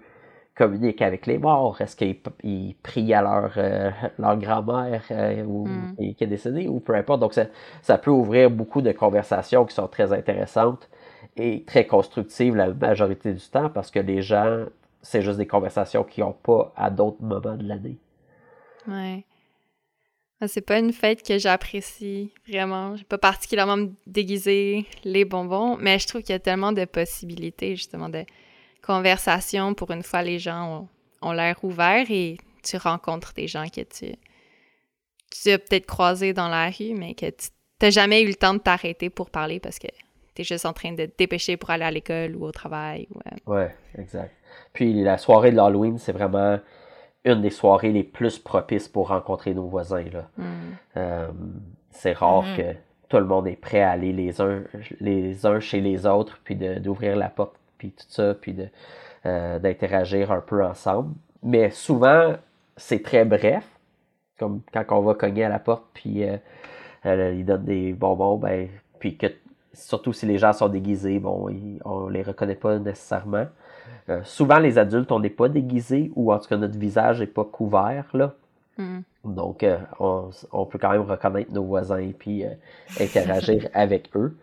communiquent avec les morts? Est-ce qu'ils prient à leur, euh, leur grand-mère euh, mm. qui est décédée ou peu importe? Donc, ça, ça, peut ouvrir beaucoup de conversations qui sont très intéressantes et très constructives la majorité du temps parce que les gens, c'est juste des conversations qu'ils n'ont pas à d'autres moments de l'année. Ouais. Ah, c'est pas une fête que j'apprécie vraiment. J'ai pas particulièrement déguisé les bonbons, mais je trouve qu'il y a tellement de possibilités justement de conversation. Pour une fois, les gens ont, l'air ouverts et tu rencontres des gens que tu, tu as peut-être croisés dans la rue, mais que tu n'as jamais eu le temps de t'arrêter pour parler parce que tu es juste en train de te dépêcher pour aller à l'école ou au travail. Ouais. ouais, exact. Puis la soirée de l'Halloween, c'est vraiment une des soirées les plus propices pour rencontrer nos voisins. Là. Hmm. Euh, c'est rare hmm. que tout le monde est prêt à aller les uns, les uns chez les autres, puis d'ouvrir la porte puis tout ça, puis euh, d'interagir un peu ensemble. Mais souvent, c'est très bref, comme quand on va cogner à la porte, puis euh, euh ils donnent des bonbons, ben, puis que surtout si les gens sont déguisés, bon, on les reconnaît pas nécessairement. Euh, souvent, les adultes, on n'est pas déguisés, ou en tout cas, notre visage n'est pas couvert, là. Hmm. Donc, on, on, peut quand même reconnaître nos voisins et puis interagir avec eux.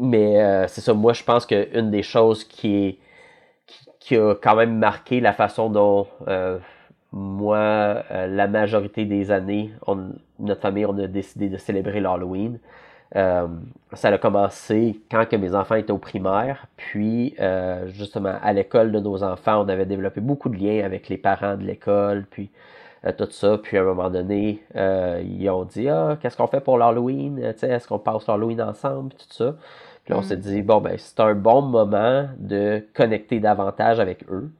Mais euh, c'est ça, moi je pense qu'une des choses qui, qui, a quand même marqué la façon dont euh, moi, euh, la majorité des années, notre famille, on a décidé de célébrer l'Halloween. ça a commencé quand que mes enfants étaient au primaire, puis justement à l'école de nos enfants, on avait développé beaucoup de liens avec les parents de l'école, puis tout ça. Puis à un moment donné, ils ont dit Ah, qu'est-ce qu'on fait pour l'Halloween? Est-ce qu'on passe l'Halloween ensemble Tout ça. Puis on s'est mm. dit, bon, ben, c'est un bon moment de connecter davantage avec eux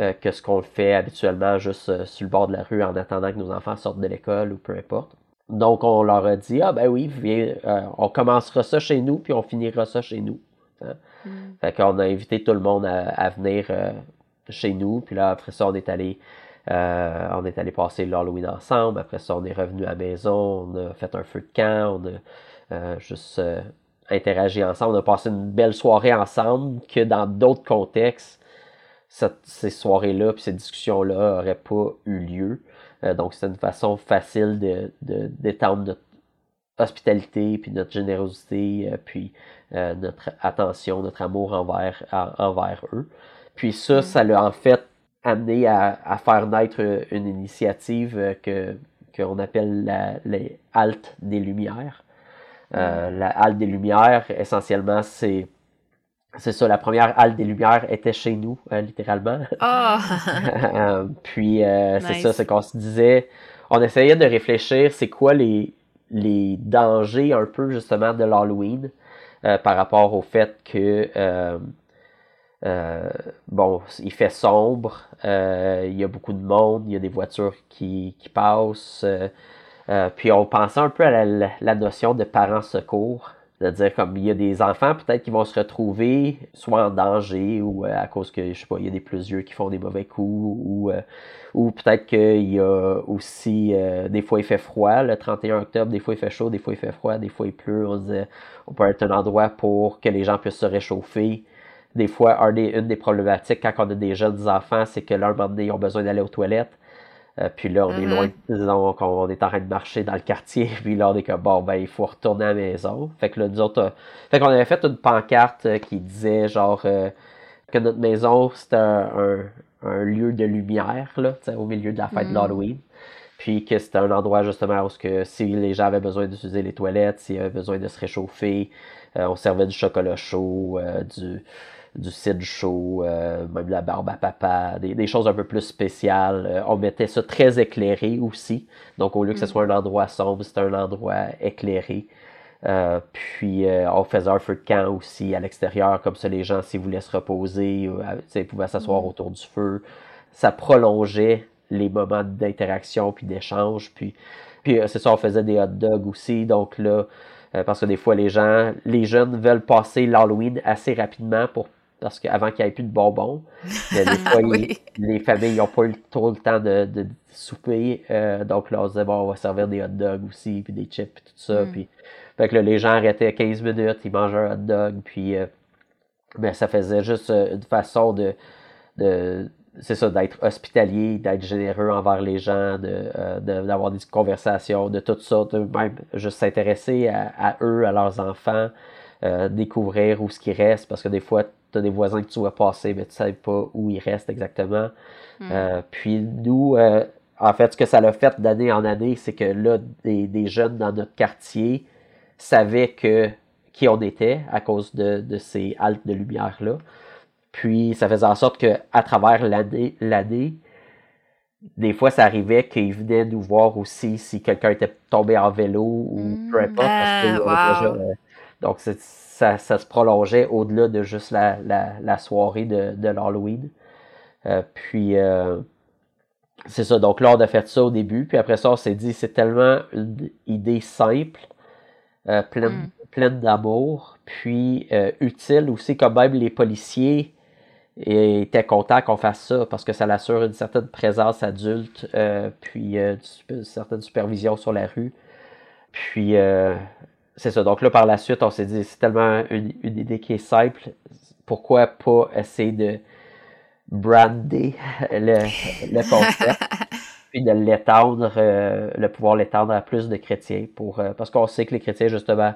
euh, que ce qu'on fait habituellement juste euh, sur le bord de la rue en attendant que nos enfants sortent de l'école ou peu importe. Donc on leur a dit, ah ben oui, viens, euh, on commencera ça chez nous, puis on finira ça chez nous. Hein. Mm. Fait qu'on a invité tout le monde à, venir chez nous. Puis là, après ça, on est allé on est allé passer l'Halloween ensemble. Après ça, on est revenu à la maison. On a fait un feu de camp. On a juste interagi ensemble. On a passé une belle soirée ensemble que dans d'autres contextes, ces soirées-là puis ces discussions-là n'auraient pas eu lieu. Euh, donc, c'est une façon facile de, d'étendre notre hospitalité, puis notre générosité, euh, puis euh, notre attention, notre amour envers, envers eux. Puis ça, mm. ça l'a en fait amené à, faire naître une initiative que qu'on appelle la, les Haltes des Lumières. Mm. la Halte des Lumières, essentiellement, c'est c'est ça, la première halle des Lumières était chez nous, euh, littéralement. Ah! Euh, puis euh, c'est ça, c'est qu'on se disait, on essayait de réfléchir, c'est quoi les, les dangers un peu justement de l'Halloween par rapport au fait que bon, il fait sombre, il y a beaucoup de monde, il y a des voitures qui, qui passent. Puis on pensait un peu à la, notion de parents secours. C'est-à-dire, comme il y a des enfants peut-être qui vont se retrouver soit en danger ou euh, à cause que, je sais pas, il y a des plusieurs qui font des mauvais coups ou, euh, ou peut-être qu'il y a aussi, euh, des fois il fait froid le 31 octobre, des fois il fait chaud, des fois il fait froid, des fois il pleut. On, on peut être un endroit pour que les gens puissent se réchauffer. Des fois, une des problématiques quand on a des jeunes enfants, c'est que moment donné, ils ont besoin d'aller aux toilettes. Euh, puis là, on est loin, mm-hmm. disons qu'on est en train de marcher dans le quartier, puis là, on est comme, bon, ben, il faut retourner à la maison. Fait que là, nous autres, euh, fait qu'on avait fait une pancarte euh, qui disait, genre, que notre maison, c'était un, un, lieu de lumière, là, au milieu de la fête de mm. l'Halloween. Puis que c'était un endroit, justement, où que si les gens avaient besoin d'utiliser les toilettes, s'ils avaient besoin de se réchauffer, on servait du chocolat chaud, du du cidre chaud, euh, même la barbe à papa, des, choses un peu plus spéciales. Euh, on mettait ça très éclairé aussi. Donc au lieu que ce mm. soit un endroit sombre, c'était un endroit éclairé. Euh, puis on faisait un feu de camp aussi à l'extérieur, comme ça les gens, s'ils voulaient se reposer, ils pouvaient s'asseoir mm. autour du feu. Ça prolongeait les moments d'interaction puis d'échange. Puis, puis c'est ça, on faisait des hot dogs aussi. Donc là, parce que des fois les gens, les jeunes veulent passer l'Halloween assez rapidement pour parce qu'avant qu'il n'y ait plus de bonbons, des fois, les familles n'ont pas eu trop le temps de, de souper. Euh, donc là, on se disait, bon, on va servir des hot dogs aussi, puis des chips, puis tout ça. Mm. Puis, fait que là, les gens arrêtaient 15 minutes, ils mangeaient un hot dog, puis euh, ben, ça faisait juste euh, une façon de, de c'est ça, d'être hospitalier, d'être généreux envers les gens, de, d'avoir des conversations, de tout ça, de même juste s'intéresser à, à, eux, à leurs enfants, découvrir où ce qui reste, parce que des fois, tu as des voisins que tu vois passer, mais tu ne sais pas où ils restent exactement. Hmm. Euh, puis nous, euh, en fait, ce que ça l'a fait d'année en année, c'est que là, des, jeunes dans notre quartier savaient que qui on était à cause de, ces haltes de lumière-là. Puis ça faisait en sorte qu'à travers l'année, l'année, des fois, ça arrivait qu'ils venaient nous voir aussi si quelqu'un était tombé en vélo ou peu hmm. importe. Ah, euh, donc, c'est ça, se prolongeait au-delà de juste la, la, soirée de, de l'Halloween. Euh, puis, euh, c'est ça. Donc là, on a fait ça au début. Puis après ça, on s'est dit, c'est tellement une idée simple, euh, pleine, mm. pleine d'amour, puis utile aussi, comme même les policiers étaient contents qu'on fasse ça parce que ça assure une certaine présence adulte, puis une certaine supervision sur la rue. Puis c'est ça. Donc là, par la suite, on s'est dit, c'est tellement une, idée qui est simple. Pourquoi pas essayer de brander le, concept, puis de l'étendre, euh, le pouvoir l'étendre à plus de chrétiens, pour, euh, parce qu'on sait que les chrétiens, justement,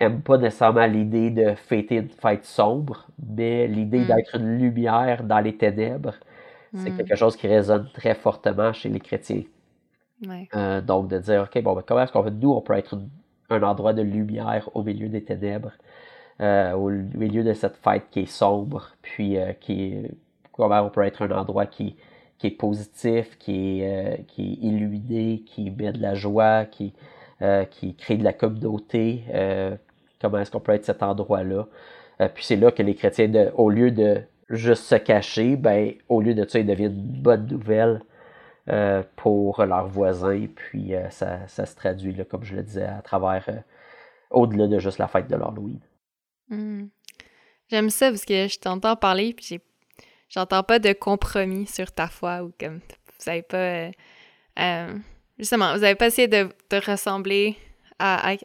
n'aiment pas nécessairement l'idée de fêter une fête sombre, mais l'idée mm. d'être une lumière dans les ténèbres, c'est mm. quelque chose qui résonne très fortement chez les chrétiens. Euh, donc, de dire, OK, bon, ben, comment est-ce qu'on veut, nous, on peut être une un endroit de lumière au milieu des ténèbres, euh, au milieu de cette fête qui est sombre, puis euh, qui est, comment on peut être un endroit qui, est positif, qui est, euh, qui est illuminé, qui met de la joie, qui, qui crée de la communauté. comment est-ce qu'on peut être cet endroit-là? puis c'est là que les chrétiens, de, au lieu de juste se cacher, ben, au lieu de ça, ils deviennent une bonne nouvelle euh, pour leurs voisins. Puis euh, ça, se traduit, là, comme je le disais, à travers, euh, au-delà de juste la fête de l'Halloween. Hmm. J'aime ça parce que je t'entends parler puis j'entends pas de compromis sur ta foi ou comme vous avez pas justement vous avez pas essayé de, ressembler à,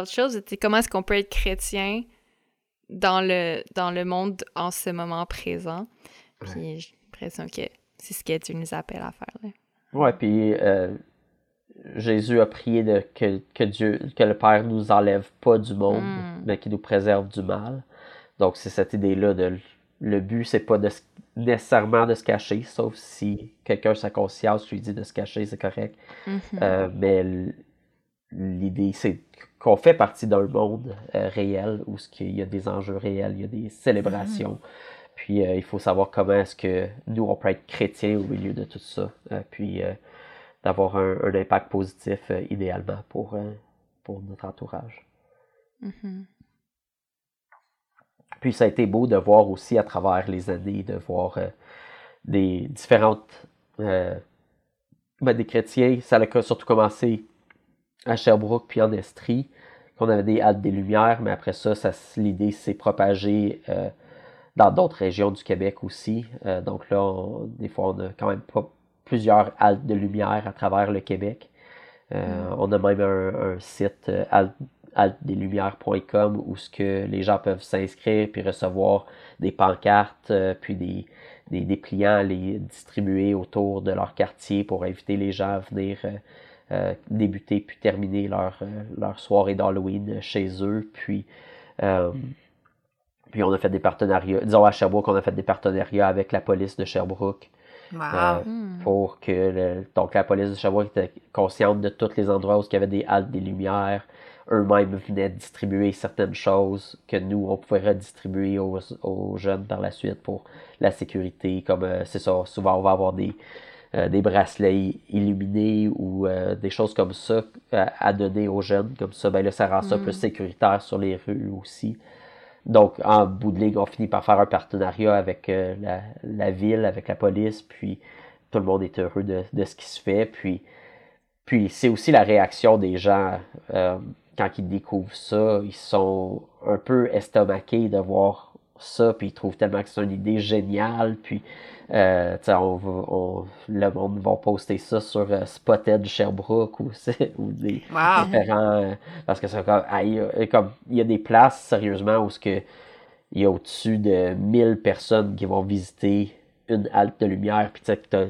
autre chose. Comment est-ce qu'on peut être chrétien dans le dans le monde en ce moment présent? Puis j'ai l'impression que c'est ce que tu nous appelles à faire. Là. Ouais, puis euh, Jésus a prié de, que, que, Dieu, que le Père nous enlève pas du monde, hmm. mais qu'il nous préserve du mal. Donc, c'est cette idée-là de le but, c'est pas de, nécessairement de se cacher, sauf si quelqu'un, sa conscience lui dit de se cacher, c'est correct. Mm-hmm. Euh, mais l'idée, c'est qu'on fait partie d'un monde euh, réel où il y a des enjeux réels, il y a des célébrations. Mm-hmm. Puis il faut savoir comment est-ce que nous, on peut être chrétiens au milieu de tout ça. puis d'avoir un, impact positif euh, idéalement pour, euh, pour notre entourage. Mm-hmm. Puis ça a été beau de voir aussi à travers les années, de voir euh, des différentes... Ben, des chrétiens, ça a surtout commencé à Sherbrooke puis en Estrie, qu'on avait des haltes des Lumières, mais après ça, ça l'idée s'est propagée dans d'autres régions du Québec aussi. donc là, des fois, on a quand même pas plusieurs haltes de lumière à travers le Québec. Euh, mm. On a même un, site euh, alteslumières.com où ce que les gens peuvent s'inscrire puis recevoir des pancartes euh, puis des, des dépliants à les distribuer autour de leur quartier pour inviter les gens à venir débuter puis terminer leur, leur soirée d'Halloween chez eux. Puis, puis on a fait des partenariats, disons à Sherbrooke, on a fait des partenariats avec la police de Sherbrooke euh, hmm. pour que donc la police de Sherbrooke était consciente de tous les endroits où il y avait des haltes, des lumières. Eux-mêmes venaient distribuer certaines choses que nous, on pouvait redistribuer aux, aux jeunes par la suite pour la sécurité. Comme euh, c'est ça, souvent on va avoir des, euh, des bracelets illuminés ou des choses comme ça à, donner aux jeunes. Comme ça, ben là, ça rend ça plus hmm. sécuritaire sur les rues aussi. Donc, en bout de ligne, on finit par faire un partenariat avec euh, la, ville, avec la police, puis tout le monde est heureux de, ce qui se fait. Puis, puis c'est aussi la réaction des gens euh, quand ils découvrent ça. Ils sont un peu estomaqués de voir ça, puis ils trouvent tellement que c'est une idée géniale. Puis euh, on, le monde va poster ça sur euh, Spotted Sherbrooke ou, ou des différents. Euh, parce que c'est comme, comme. Il y a des places, sérieusement, où ce que, il y a au-dessus de 1000 personnes qui vont visiter une halte de lumière. Puis tu as,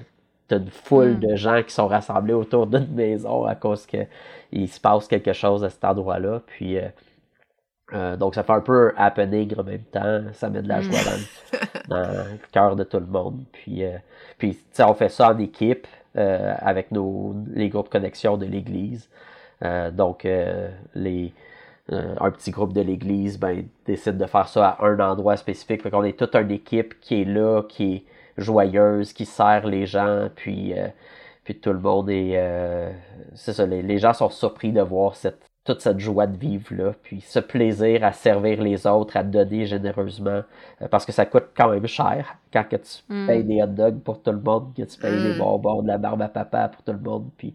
une foule hmm. de gens qui sont rassemblés autour d'une maison à cause qu'il se passe quelque chose à cet endroit-là. Puis. Euh, donc ça fait un peu happening en même temps, ça met de la joie dans, le cœur de tout le monde. Puis, euh, puis on fait ça en équipe euh, avec nos, les groupes connexion de l'Église. donc les, un petit groupe de l'Église ben, décide de faire ça à un endroit spécifique. Fait qu'on est toute une équipe qui est là, qui est joyeuse, qui sert les gens, puis, puis tout le monde est... c'est ça, les, les gens sont surpris de voir cette toute cette joie de vivre-là, puis ce plaisir à servir les autres, à donner généreusement, euh, parce que ça coûte quand même cher quand que tu mm. payes des hot dogs pour tout le monde, que tu payes des mm. bonbons, de la barbe à papa pour tout le monde, puis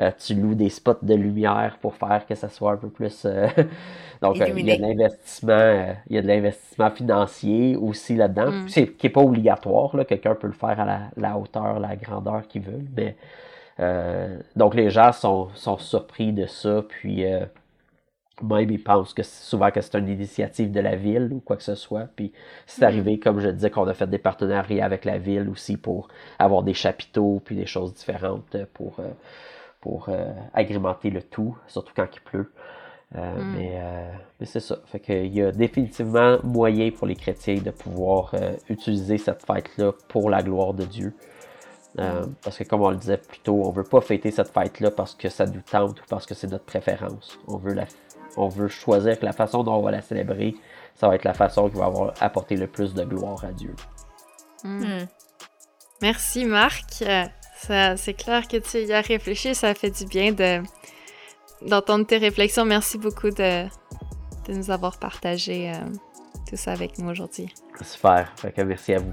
euh, tu loues des spots de lumière pour faire que ça soit un peu plus... Euh, donc, il y a de l'investissement il y a de l'investissement financier aussi là-dedans, mm. qui n'est pas obligatoire, là, quelqu'un peut le faire à la, la hauteur, la grandeur qu'il veut, mais... Euh, donc les gens sont, sont, surpris de ça, puis euh, même ils pensent que souvent que c'est une initiative de la ville ou quoi que ce soit. Puis c'est mm-hmm. arrivé, comme je disais, qu'on a fait des partenariats avec la ville aussi pour avoir des chapiteaux puis des choses différentes pour, euh, agrémenter le tout, surtout quand il pleut. Mm. Mais, mais c'est ça. Fait qu'il y a définitivement moyen pour les chrétiens de pouvoir utiliser cette fête-là pour la gloire de Dieu. Euh, parce que comme on le disait plus tôt, on veut pas fêter cette fête-là parce que ça nous tente ou parce que c'est notre préférence. On veut, la, on veut choisir que la façon dont on va la célébrer, ça va être la façon qui va avoir apporté le plus de gloire à Dieu. Hmm. Hmm. Merci Marc. Euh, c'est clair que tu y as réfléchi, ça fait du bien de d'entendre tes réflexions. Merci beaucoup de, de nous avoir partagé euh, tout ça avec nous aujourd'hui. Super. merci à vous.